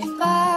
goodbye.